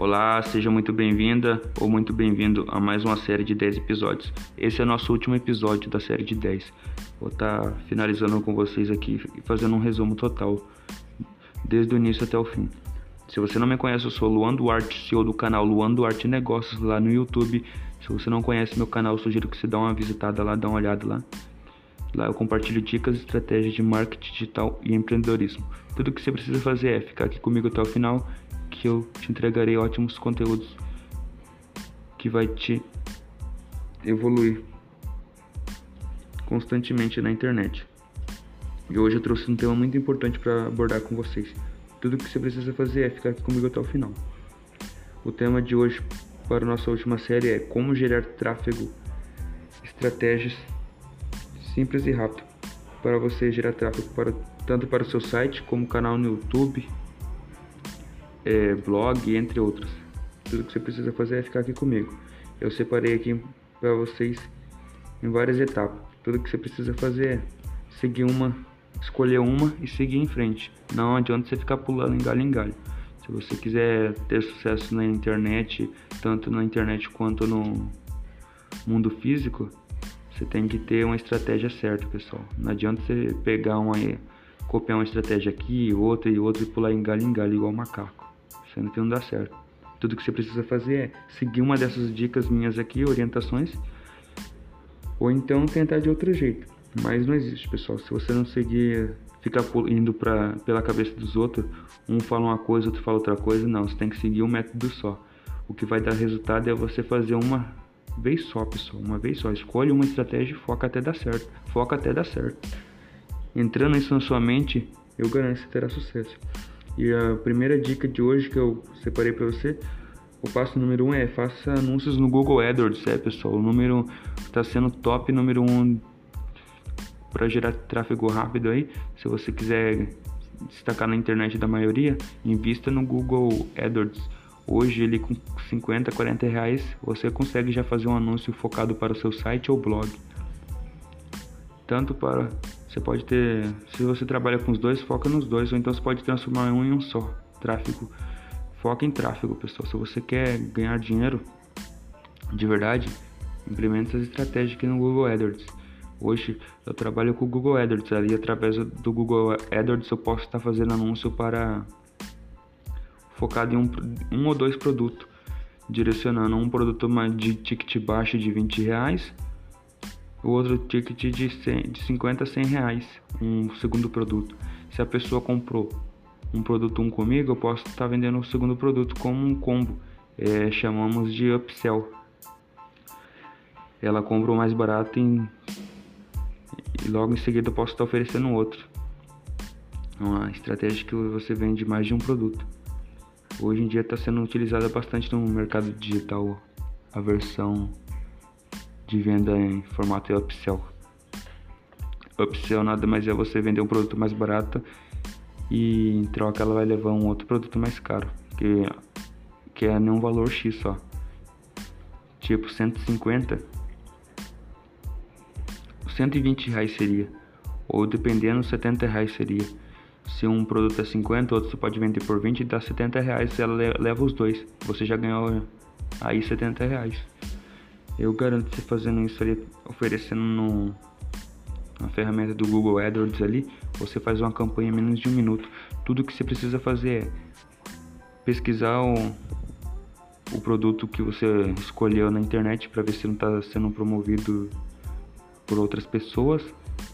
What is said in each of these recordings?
Olá, seja muito bem-vinda ou muito bem-vindo a mais uma série de 10 episódios. Esse é o nosso último episódio da série de 10. Vou estar tá finalizando com vocês aqui e fazendo um resumo total, desde o início até o fim. Se você não me conhece, eu sou Luan Duarte, CEO do canal Luan Duarte Negócios lá no YouTube. Se você não conhece meu canal, sugiro que você dê uma visitada lá, dá uma olhada lá. Lá eu compartilho dicas e estratégias de marketing digital e empreendedorismo. Tudo que você precisa fazer é ficar aqui comigo até o final, que eu te entregarei ótimos conteúdos que vai te evoluir constantemente na internet. E hoje eu trouxe um tema muito importante para abordar com vocês. Tudo que você precisa fazer é ficar aqui comigo até o final. O tema de hoje para nossa última série é como gerar tráfego, estratégias simples e rápido para você gerar tráfego para, tanto para o seu site como canal no YouTube, é, blog, entre outros. Tudo que você precisa fazer é ficar aqui comigo. Eu separei aqui para vocês em várias etapas. Tudo que você precisa fazer é seguir uma, escolher uma e seguir em frente. Não adianta você ficar pulando em galho em galho. Se você quiser ter sucesso na internet, tanto na internet quanto no mundo físico, você tem que ter uma estratégia certa, pessoal. Não adianta você pegar uma copiar uma estratégia aqui, outra e outra e pular em galho em galho igual macaco. Sendo que não dá certo. Tudo que você precisa fazer é seguir uma dessas dicas minhas aqui, orientações, ou então tentar de outro jeito. Mas não existe, pessoal. Se você não seguir, ficar indo pra, pela cabeça dos outros, um fala uma coisa, outro fala outra coisa, não. Você tem que seguir um método só. O que vai dar resultado é você fazer uma vez só, pessoal, uma vez só. Escolhe uma estratégia e foca até dar certo. Foca até dar certo. Entrando isso na sua mente, eu garanto que você terá sucesso. E a primeira dica de hoje que eu separei para você, o passo número um é faça anúncios no Google AdWords, é pessoal. O número está sendo top número um para gerar tráfego rápido aí. Se você quiser destacar na internet da maioria, invista no Google AdWords Hoje ele com 50, 40 reais você consegue já fazer um anúncio focado para o seu site ou blog. Tanto para você pode ter, se você trabalha com os dois, foca nos dois, ou então você pode transformar um em um só. Tráfego, foca em tráfego, pessoal. Se você quer ganhar dinheiro de verdade, implemente essa estratégia aqui no Google AdWords. Hoje eu trabalho com o Google AdWords ali através do Google AdWords eu posso estar fazendo anúncio para focado em um, um ou dois produtos, direcionando um produto mais de ticket baixo de 20 reais, o outro ticket de, 100, de 50 a 100 reais, um segundo produto. Se a pessoa comprou um produto um comigo, eu posso estar tá vendendo o segundo produto como um combo, é, chamamos de upsell. Ela compra o mais barato em, e logo em seguida eu posso estar tá oferecendo outro. Uma estratégia que você vende mais de um produto. Hoje em dia está sendo utilizada bastante no mercado digital a versão de venda em formato upsell. Upsell nada mais é você vender um produto mais barato e em troca ela vai levar um outro produto mais caro, que, que é num valor X só. Tipo 150, 120 reais seria, ou dependendo 70 reais seria. Se um produto é 50, outro você pode vender por 20 e dá 70 reais, ela leva os dois. Você já ganhou aí 70 reais. Eu garanto você fazendo isso ali, oferecendo no, na ferramenta do Google AdWords ali, você faz uma campanha em menos de um minuto. Tudo que você precisa fazer é pesquisar o, o produto que você escolheu na internet para ver se não está sendo promovido por outras pessoas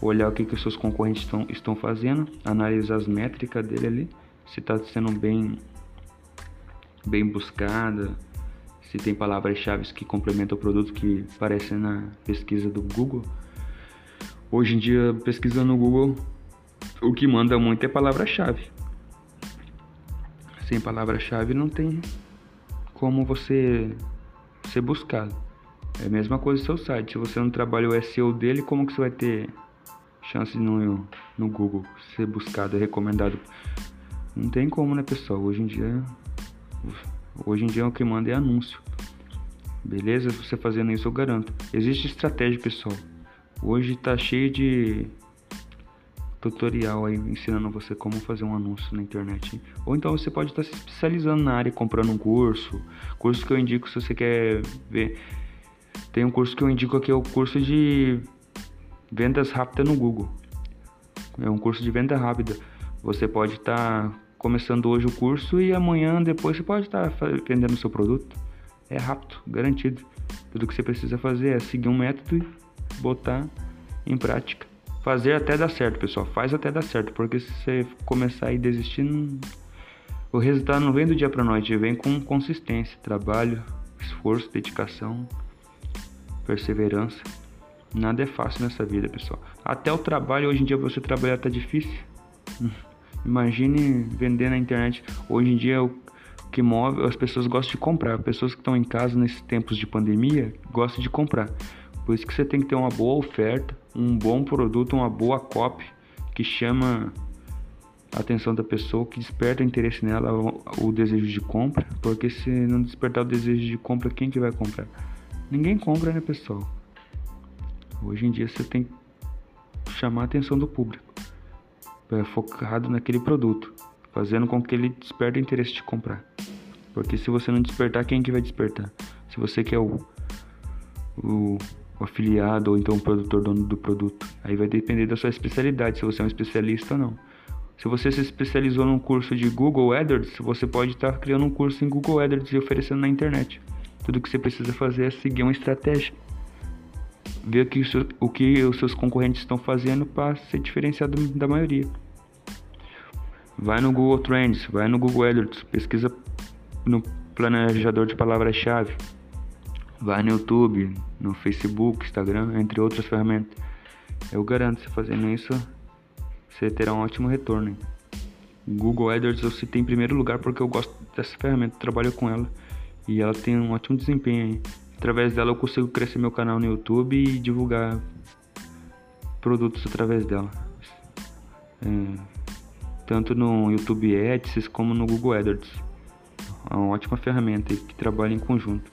olhar o que, que os seus concorrentes estão, estão fazendo, analisar as métricas dele ali, se está sendo bem, bem buscada, se tem palavras-chave que complementam o produto que aparecem na pesquisa do Google. Hoje em dia, pesquisando no Google, o que manda muito é palavra-chave. Sem palavra-chave não tem como você ser buscado. É a mesma coisa seu site. Se você não trabalha o SEO dele, como que você vai ter chance no, no Google ser buscado, recomendado. Não tem como, né, pessoal? Hoje em dia, hoje em dia o que manda é anúncio. Beleza? Você fazendo isso, eu garanto. Existe estratégia, pessoal. Hoje tá cheio de tutorial aí ensinando você como fazer um anúncio na internet. Ou então você pode estar se especializando na área, comprando um curso. Curso que eu indico se você quer ver. Tem um curso que eu indico aqui, é o curso de vendas rápidas no Google. É um curso de venda rápida. Você pode estar começando hoje o curso e amanhã depois você pode estar vendendo o seu produto. É rápido, garantido. Tudo que você precisa fazer é seguir um método e botar em prática. Fazer até dar certo, pessoal. Faz até dar certo, porque se você começar a desistir, não... o resultado não vem do dia para noite, vem com consistência, trabalho, esforço, dedicação, perseverança. Nada é fácil nessa vida, pessoal. Até o trabalho, hoje em dia, você trabalhar tá difícil. Imagine vender na internet. Hoje em dia, o que move, as pessoas gostam de comprar. Pessoas que estão em casa nesses tempos de pandemia gostam de comprar. Por isso que você tem que ter uma boa oferta, um bom produto, uma boa copy que chama a atenção da pessoa, que desperta interesse nela, o, o desejo de compra. Porque se não despertar o desejo de compra, quem que vai comprar? Ninguém compra, né, pessoal? Hoje em dia você tem que chamar a atenção do público focado naquele produto, fazendo com que ele desperte o interesse de comprar. Porque se você não despertar, quem que vai despertar? Se você que é o, o, o afiliado ou então o produtor dono do produto, aí vai depender da sua especialidade, se você é um especialista ou não. Se você se especializou num curso de Google AdWords, você pode estar criando um curso em Google AdWords e oferecendo na internet. Tudo que você precisa fazer é seguir uma estratégia. Ver o que, o que os seus concorrentes estão fazendo para ser diferenciado da maioria. Vai no Google Trends, vai no Google AdWords, pesquisa no planejador de palavras-chave. Vai no YouTube, no Facebook, Instagram, entre outras ferramentas. Eu garanto, você fazendo isso, você terá um ótimo retorno. Google AdWords eu citei em primeiro lugar porque eu gosto dessa ferramenta, trabalho com ela e ela tem um ótimo desempenho. Hein? Através dela eu consigo crescer meu canal no YouTube e divulgar produtos através dela. É, tanto no YouTube Ads como no Google AdWords. É uma ótima ferramenta que trabalha em conjunto.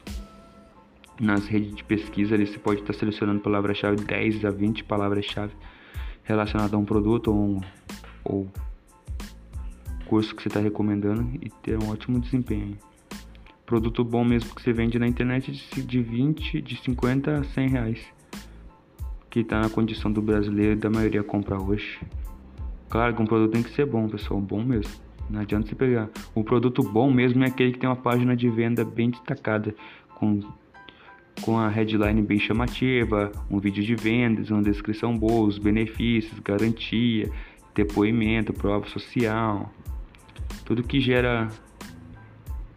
Nas redes de pesquisa ali você pode estar selecionando palavra-chave 10 a 20 palavras-chave relacionadas a um produto ou, um, ou curso que você está recomendando e ter um ótimo desempenho. Produto bom mesmo que você vende na internet de 20, de 50 a 100 reais. Que está na condição do brasileiro e da maioria comprar hoje. Claro que um produto tem que ser bom, pessoal, bom mesmo. Não adianta você pegar. O produto bom mesmo é aquele que tem uma página de venda bem destacada, com, com a headline bem chamativa, um vídeo de vendas, uma descrição boa, os benefícios, garantia, depoimento, prova social, tudo que gera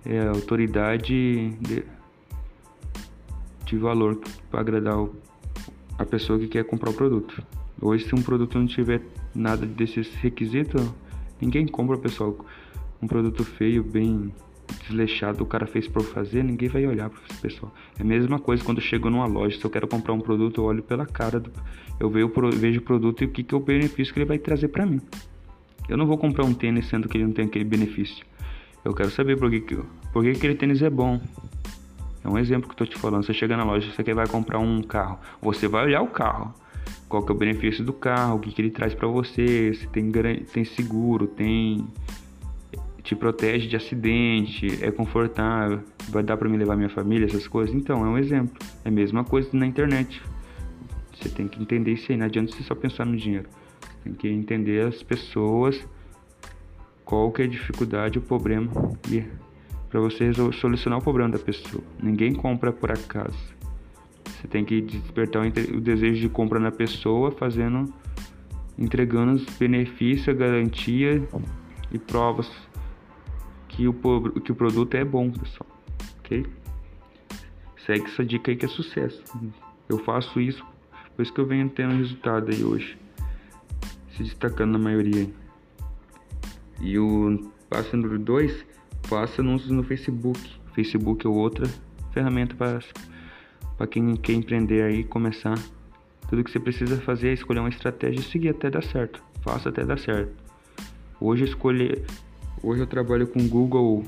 é, autoridade de, de valor para agradar o, a pessoa que quer comprar o produto. Hoje, se um produto não tiver nada desses requisitos, ninguém compra, pessoal. Um produto feio, bem desleixado, o cara fez por fazer, ninguém vai olhar para esse pessoal. É a mesma coisa quando eu chego numa loja, se eu quero comprar um produto, eu olho pela cara, do, eu vejo, o produto e o que, que é o benefício que ele vai trazer para mim. Eu não vou comprar um tênis sendo que ele não tem aquele benefício. Eu quero saber por que, por que aquele tênis é bom. É um exemplo que eu tô te falando. Você chega na loja, você quer vai comprar um carro. Você vai olhar o carro qual que é o benefício do carro, o que, que ele traz para você, se tem, tem seguro, tem te protege de acidente, é confortável, vai dar para me levar minha família, essas coisas. Então, é um exemplo. É a mesma coisa na internet. Você tem que entender isso aí, não adianta você só pensar no dinheiro. Tem que entender as pessoas, qual que é dificuldade, o problema, para você solucionar o problema da pessoa. Ninguém compra por acaso. Você tem que despertar o desejo de compra na pessoa, fazendo, entregando os benefícios, garantia e provas que o, que o produto é bom, pessoal. Ok? Segue essa dica aí que é sucesso. Eu faço isso, por isso que eu venho tendo resultado aí hoje. Se destacando na maioria. E o passo número 2, faça anúncios no Facebook. Facebook é outra ferramenta para quem quer empreender aí, começar, tudo que você precisa fazer é escolher uma estratégia e seguir até dar certo. Faça até dar certo. Hoje eu escolhi, hoje eu trabalho com Google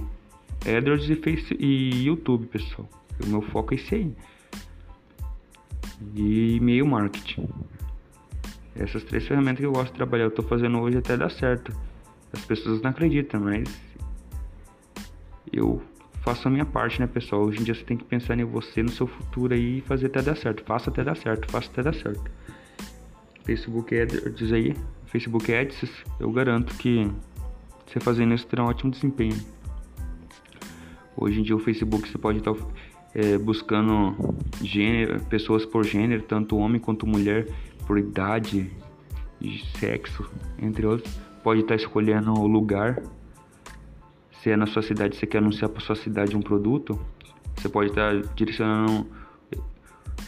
AdWords e, Face, e YouTube, pessoal. O meu foco é esse aí. E e-mail marketing. Essas três ferramentas que eu gosto de trabalhar, eu tô fazendo hoje até dar certo. As pessoas não acreditam, mas eu faço a minha parte, né, pessoal? Hoje em dia você tem que pensar em você, no seu futuro aí e fazer até dar certo. Faça até dar certo, faça até dar certo. Facebook Ads aí, Facebook Ads, eu garanto que você fazendo isso terá um ótimo desempenho. Hoje em dia o Facebook você pode estar é, buscando gênero, pessoas por gênero, tanto homem quanto mulher, por idade, sexo, entre outros. Pode estar escolhendo o lugar. Se é na sua cidade, você quer anunciar para sua cidade um produto, você pode estar direcionando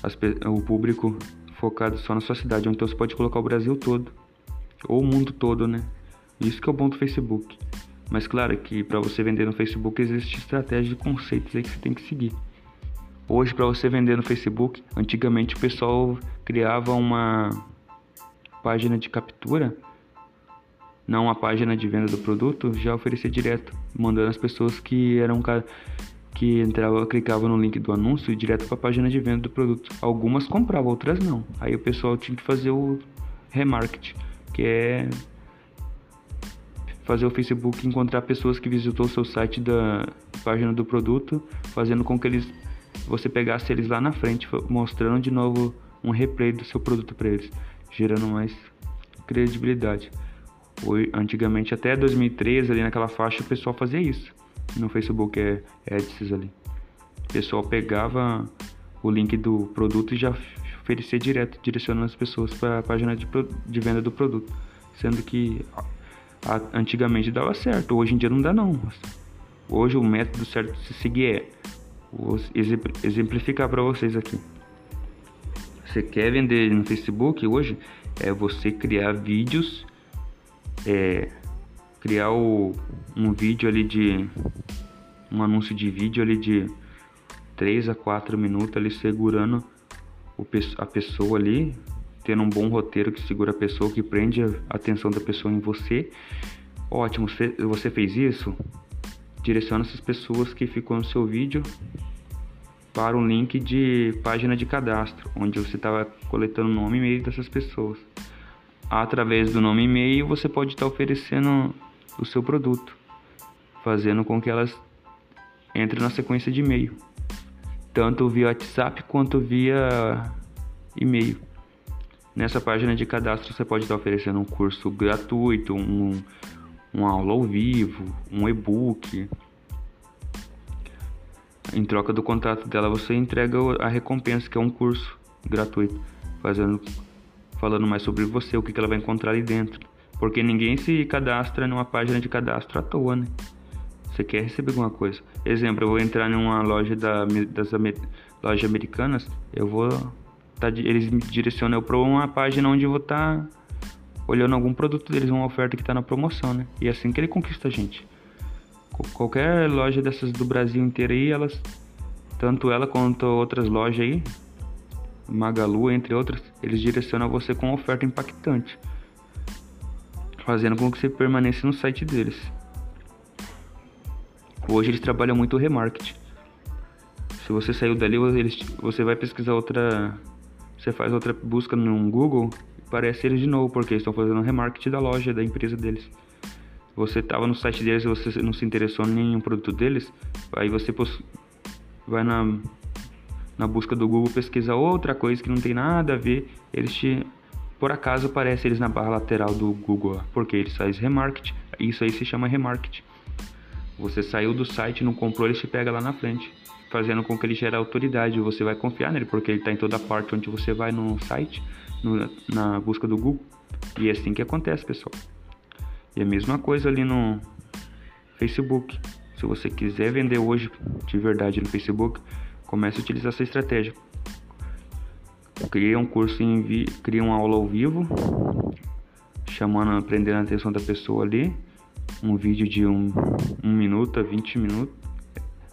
as, o público focado só na sua cidade, então você pode colocar o Brasil todo, ou o mundo todo, né? Isso que é o bom do Facebook. Mas claro que para você vender no Facebook existe estratégia de conceitos aí que você tem que seguir. Hoje para você vender no Facebook, antigamente o pessoal criava uma página de captura, não uma página de venda do produto, já oferecia direto, mandando as pessoas que eram que entrava, clicava no link do anúncio direto para a página de venda do produto. Algumas compravam, outras não. Aí o pessoal tinha que fazer o remarketing, que é fazer o Facebook encontrar pessoas que visitou o seu site da página do produto, fazendo com que eles você pegasse eles lá na frente, mostrando de novo um replay do seu produto para eles, gerando mais credibilidade. Antigamente, até 2013, ali naquela faixa, o pessoal fazia isso no Facebook é Ads ali. O pessoal pegava o link do produto e já oferecia direto, direcionando as pessoas para a página de, de, venda do produto. Sendo que antigamente dava certo, hoje em dia não dá não. Hoje o método certo de se seguir é, vou exemplificar para vocês aqui. Você quer vender no Facebook hoje? É você criar vídeos é, criar o, um vídeo ali de um anúncio de vídeo ali de 3 a 4 minutos ali segurando o, a pessoa ali, tendo um bom roteiro que segura a pessoa, que prende a atenção da pessoa em você. Ótimo, você, fez isso? Direciona essas pessoas que ficou no seu vídeo para um link de página de cadastro, onde você estava coletando o nome e e-mail dessas pessoas. Através do nome e-mail, você pode estar oferecendo o seu produto, fazendo com que elas entrem na sequência de e-mail, tanto via WhatsApp quanto via e-mail. Nessa página de cadastro você pode estar oferecendo um curso gratuito, um, uma aula ao vivo, um e-book. Em troca do contrato dela você entrega a recompensa que é um curso gratuito, fazendo falando mais sobre você, o que ela vai encontrar ali dentro. Porque ninguém se cadastra numa página de cadastro à toa, né? Você quer receber alguma coisa. Exemplo, eu vou entrar numa loja da, das lojas americanas, eu vou. Tá, eles me direcionam para uma página onde eu vou estar tá olhando algum produto deles, uma oferta que está na promoção, né? E é assim que ele conquista a gente. Qualquer loja dessas do Brasil inteiro aí, elas. Tanto ela quanto outras lojas aí, Magalu, entre outras, eles direcionam você com uma oferta impactante fazendo com que você permaneça no site deles. Hoje eles trabalham muito o remarketing. Se você saiu dali, eles, você vai pesquisar outra. Você faz outra busca no Google e aparece eles de novo, porque estão fazendo remarketing da loja, da empresa deles. Você estava no site deles e você não se interessou em nenhum produto deles, aí você vai na, na busca do Google pesquisar outra coisa que não tem nada a ver, eles te por acaso aparece eles na barra lateral do Google, porque eles fazem remarketing. Isso aí se chama remarketing. Você saiu do site, não comprou, ele te pega lá na frente, fazendo com que ele gere autoridade. Você vai confiar nele, porque ele está em toda parte onde você vai no site, no, na busca do Google. E é assim que acontece, pessoal. E a mesma coisa ali no Facebook. Se você quiser vender hoje de verdade no Facebook, comece a utilizar essa estratégia cria um curso em vi... cria uma aula ao vivo, chamando, aprendendo a atenção da pessoa ali, um vídeo de um, um minuto a 20 minutos.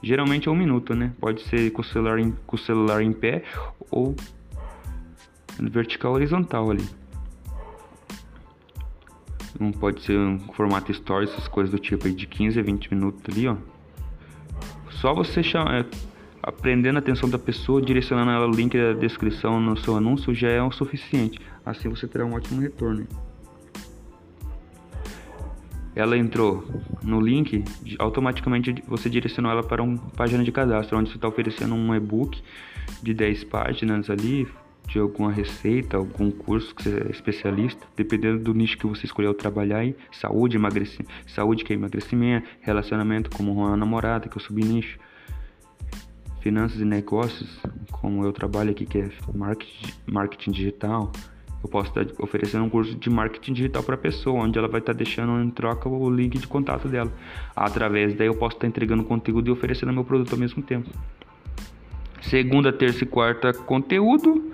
Geralmente é um minuto, né? Pode ser com o celular em, com o celular em pé ou vertical horizontal ali. Não pode ser um formato story, essas coisas do tipo aí de 15 a 20 minutos ali, ó. Só você chama, é, aprendendo a atenção da pessoa, direcionando ela o link da descrição no seu anúncio já é o suficiente. Assim você terá um ótimo retorno. Ela entrou no link, automaticamente você direcionou ela para uma página de cadastro, onde você está oferecendo um e-book de 10 páginas ali, de alguma receita, algum curso que você é especialista, dependendo do nicho que você escolheu trabalhar aí, saúde, emagrecimento, saúde que é emagrecimento, relacionamento como uma namorada, que é o subnicho, finanças e negócios, como eu trabalho aqui que é marketing, marketing digital, eu posso estar oferecendo um curso de marketing digital para a pessoa, onde ela vai estar deixando em troca o link de contato dela. Através daí eu posso estar entregando conteúdo e oferecendo meu produto ao mesmo tempo. Segunda, terça e quarta, conteúdo.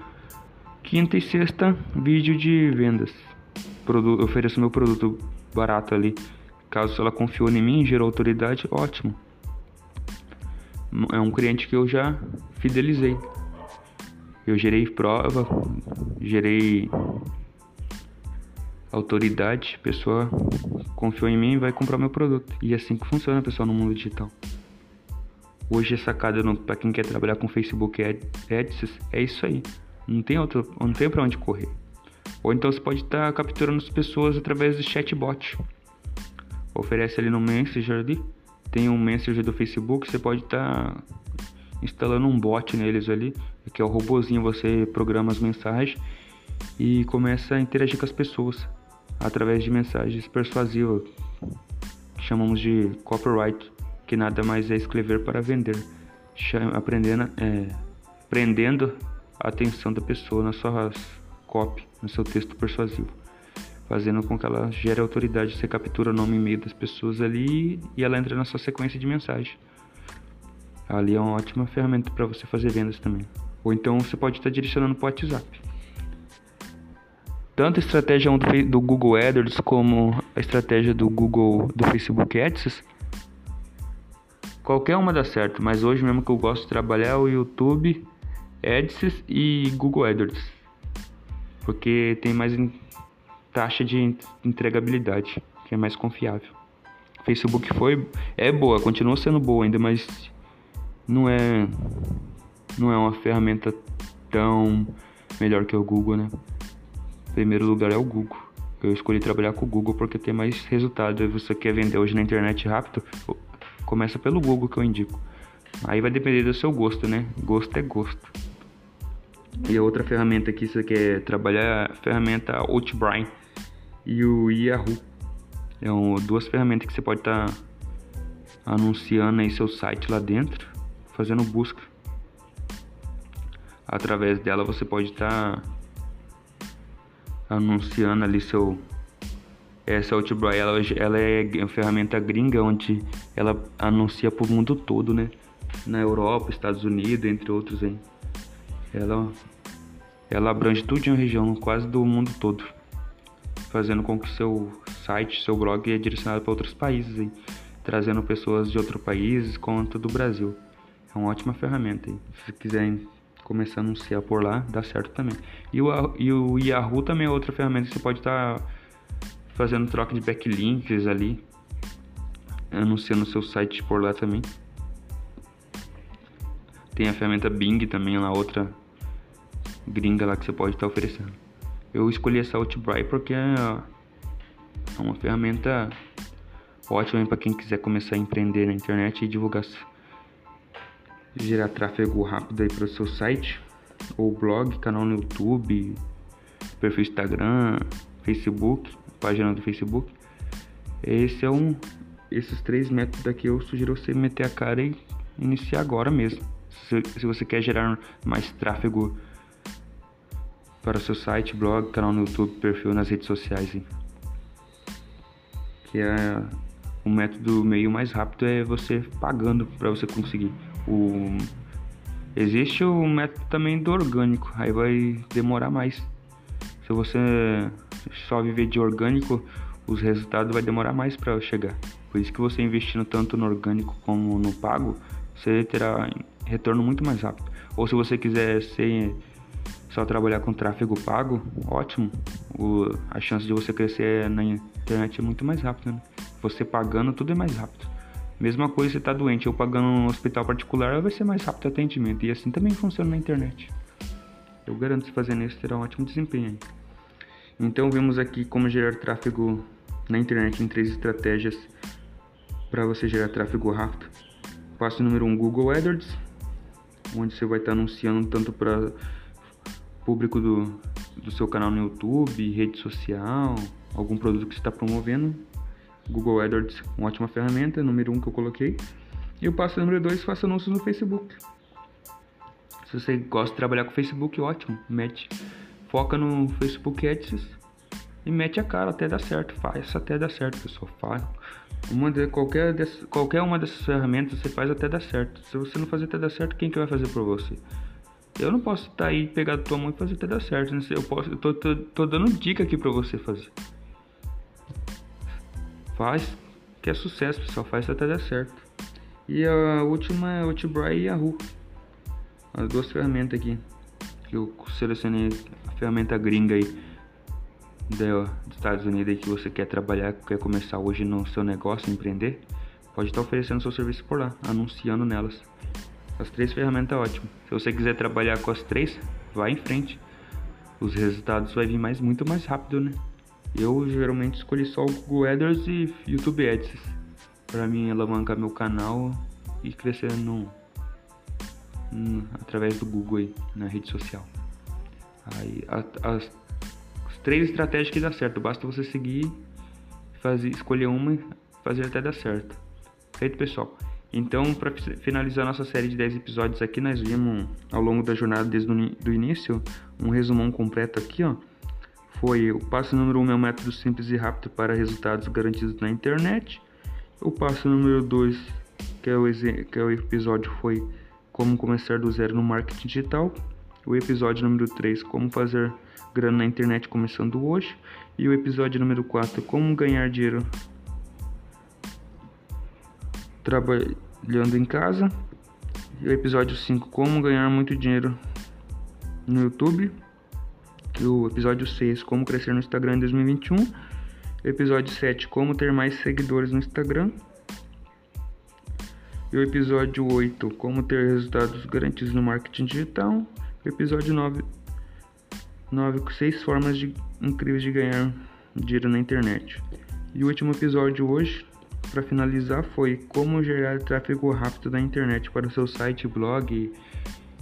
Quinta e sexta, vídeo de vendas. Produ ofereço meu produto barato ali. Caso ela confiou em mim, gerou autoridade, ótimo. É um cliente que eu já fidelizei. Eu gerei prova, gerei autoridade, a pessoa confiou em mim e vai comprar meu produto. E é assim que funciona, pessoal, no mundo digital. Hoje a sacada para quem quer trabalhar com Facebook Ads é isso aí. Não tem outro, não tem para onde correr. Ou então você pode estar tá capturando as pessoas através do chatbot. Oferece ali no Messenger ali, tem um Messenger do Facebook, você pode estar tá instalando um bot neles ali, que é o robozinho, você programa as mensagens e começa a interagir com as pessoas através de mensagens persuasivas, que chamamos de copyright, que nada mais é escrever para vender, aprendendo, é, a atenção da pessoa na sua copy, no seu texto persuasivo, fazendo com que ela gere autoridade. Você captura o nome e e-mail das pessoas ali e ela entra na sua sequência de mensagem. Ali é uma ótima ferramenta para você fazer vendas também. Ou então você pode estar direcionando para o WhatsApp. Tanto a estratégia do Google AdWords como a estratégia do Google do Facebook Ads, qualquer uma dá certo, mas hoje mesmo que eu gosto de trabalhar é o YouTube Ads e Google AdWords, porque tem mais taxa de entregabilidade, que é mais confiável. Facebook foi é boa, continua sendo boa ainda, mas não é não é uma ferramenta tão melhor que o Google, né? Primeiro lugar é o Google. Eu escolhi trabalhar com o Google porque tem mais resultado. E você quer vender hoje na internet rápido, começa pelo Google que eu indico. Aí vai depender do seu gosto, né? Gosto é gosto. E a outra ferramenta que você quer trabalhar é a ferramenta Outbrain e o Yahoo. É duas ferramentas que você pode estar tá anunciando aí seu site lá dentro fazendo busca. Através dela você pode estar tá anunciando ali seu essa Outbrain ela, ela é uma ferramenta gringa onde ela anuncia para o mundo todo, né? Na Europa, Estados Unidos, entre outros, hein? Ela ela abrange tudo em uma região quase do mundo todo, fazendo com que seu site, seu blog é direcionado para outros países, trazendo pessoas de outros países quanto do Brasil. É uma ótima ferramenta. Se quiserem começar a anunciar por lá, dá certo também. E o, e o Yahoo também é outra ferramenta que você pode estar tá fazendo troca de backlinks ali, anunciando seu site por lá também. Tem a ferramenta Bing também, lá outra gringa lá que você pode estar tá oferecendo. Eu escolhi essa Outbrain porque é uma ferramenta ótima para quem quiser começar a empreender na internet e divulgar gerar tráfego rápido aí para o seu site ou blog, canal no YouTube, perfil Instagram, Facebook, página do Facebook. Esse é um esses três métodos aqui eu sugiro você meter a cara e iniciar agora mesmo. Se, se você quer gerar mais tráfego para seu site, blog, canal no YouTube, perfil nas redes sociais. Hein? Que é o método meio mais rápido é você pagando para você conseguir. O... Existe o método também do orgânico, aí vai demorar mais. Se você só viver de orgânico, os resultados vai demorar mais para chegar. Por isso que você investindo tanto no orgânico como no pago, você terá retorno muito mais rápido. Ou se você quiser ser só trabalhar com tráfego pago, ótimo. O, a chance de você crescer na internet é muito mais rápida. Né? Você pagando tudo é mais rápido Mesma coisa se está doente ou pagando um hospital particular, vai ser mais rápido o atendimento. E assim também funciona na internet. Eu garanto que fazendo isso terá um ótimo desempenho. Então vemos aqui como gerar tráfego na internet em três estratégias para você gerar tráfego rápido. Passo número 1, um, Google AdWords, onde você vai estar anunciando tanto para público do, do seu canal no YouTube, rede social, algum produto que você está promovendo. Google AdWords, uma ótima ferramenta, número 1 um que eu coloquei. E o passo número 2, faça anúncios no Facebook. Se você gosta de trabalhar com Facebook, ótimo, mete. Foca no Facebook Ads e mete a cara até dar certo. Faz até dar certo, pessoal. Faz. Uma de, qualquer, dessas, qualquer uma dessas ferramentas você faz até dar certo. Se você não fazer até dar certo, quem que vai fazer por você? Eu não posso estar tá aí, pegar tua mão e fazer até dar certo. Né? Eu, posso, eu tô, tô, tô dando dica aqui pra você fazer. Faz, que é sucesso, pessoal. Faz até dar certo. E a última é o Tibray e Yahoo. As duas ferramentas aqui. Que eu selecionei a ferramenta gringa aí dos Estados Unidos que você quer trabalhar, quer começar hoje no seu negócio, empreender, pode estar oferecendo seu serviço por lá, anunciando nelas. As três ferramentas é ótimo. Se você quiser trabalhar com as três, vai em frente. Os resultados vai vir mais muito mais rápido, né? Eu geralmente escolhi só o Google AdWords e YouTube Ads para mim alavancar meu canal e crescer no, no, através do Google aí, na rede social. Aí a, as três estratégias que dá certo. Basta você seguir, fazer, escolher uma e fazer até dar certo. Feito, pessoal? Então, para finalizar nossa série de 10 episódios aqui, nós vimos ao longo da jornada desde o início um resumão completo aqui, ó. Foi o passo número 1 um, é um método simples e rápido para resultados garantidos na internet. O passo número 2, que, é que é o episódio, foi como começar do zero no marketing digital. O episódio número 3, como fazer grana na internet começando hoje. E o episódio número 4, como ganhar dinheiro trabalhando em casa. E o episódio 5, como ganhar muito dinheiro no YouTube. E o episódio 6, como crescer no Instagram em 2021. O episódio 7, como ter mais seguidores no Instagram. E o episódio 8, como ter resultados garantidos no marketing digital. O episódio 9, 9 com 6 formas de, incríveis de ganhar dinheiro na internet. E o último episódio hoje, para finalizar, foi como gerar tráfego rápido na internet para o seu site, blog,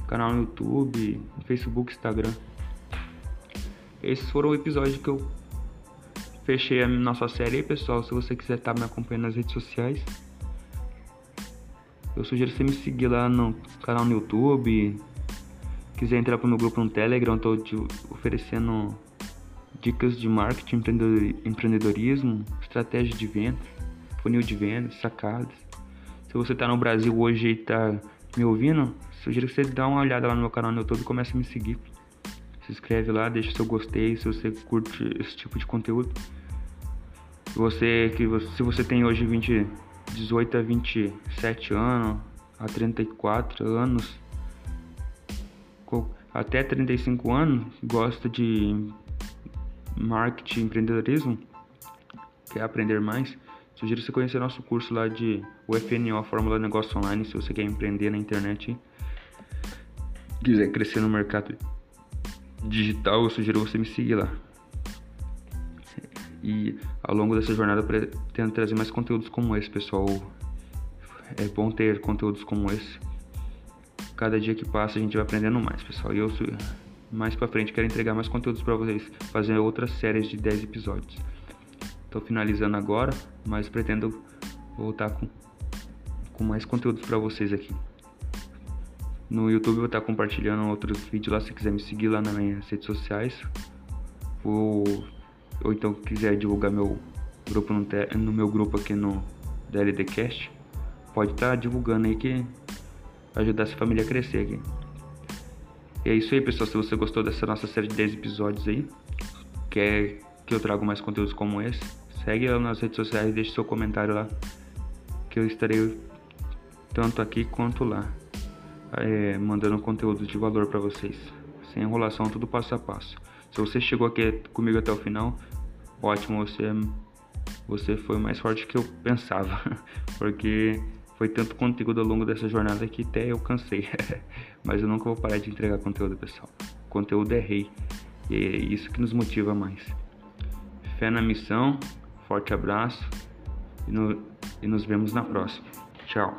canal no YouTube, Facebook, Instagram. Esses foram o episódio que eu fechei a nossa série aí, pessoal. Se você quiser estar tá me acompanhando nas redes sociais, eu sugiro você me seguir lá no canal no YouTube, quiser entrar pro meu grupo no Telegram, estou te oferecendo dicas de marketing, empreendedorismo, estratégia de venda, funil de vendas, sacadas. Se você está no Brasil hoje e está me ouvindo, sugiro que você dê uma olhada lá no meu canal no YouTube e comece a me seguir. Se inscreve lá, deixa seu gostei se você curte esse tipo de conteúdo. Você que se você tem hoje 20, 18 a 27 anos, a 34 anos, até 35 anos, gosta de marketing, empreendedorismo, quer aprender mais, sugiro você conhecer nosso curso lá de UFNO, Fórmula Negócio Online, se você quer empreender na internet, quiser crescer no mercado digital, eu sugiro você me seguir lá. E ao longo dessa jornada pretendo trazer mais conteúdos como esse, pessoal. É bom ter conteúdos como esse cada dia que passa a gente vai aprendendo mais, pessoal. E eu mais para frente quero entregar mais conteúdos para vocês, fazer outras séries de 10 episódios. Estou finalizando agora, mas pretendo voltar com, com mais conteúdos para vocês aqui. No YouTube vou estar compartilhando outros vídeos lá, se quiser me seguir lá nas minhas redes sociais. Ou, ou então quiser divulgar meu grupo no, no meu grupo aqui no DLDcast, pode estar divulgando aí que ajudar essa família a crescer aqui. E é isso aí, pessoal. Se você gostou dessa nossa série de 10 episódios aí, quer que eu traga mais conteúdos como esse, Segue lá nas redes sociais, deixe seu comentário lá, que eu estarei tanto aqui quanto lá, é, mandando conteúdo de valor para vocês, sem enrolação, tudo passo a passo. Se você chegou aqui comigo até o final, ótimo, você, você foi mais forte que eu pensava, porque foi tanto conteúdo ao longo dessa jornada que até eu cansei. Mas eu nunca vou parar de entregar conteúdo, pessoal. Conteúdo é rei. E é isso que nos motiva mais. Fé na missão Forte abraço e, no, e nos vemos na próxima. Tchau!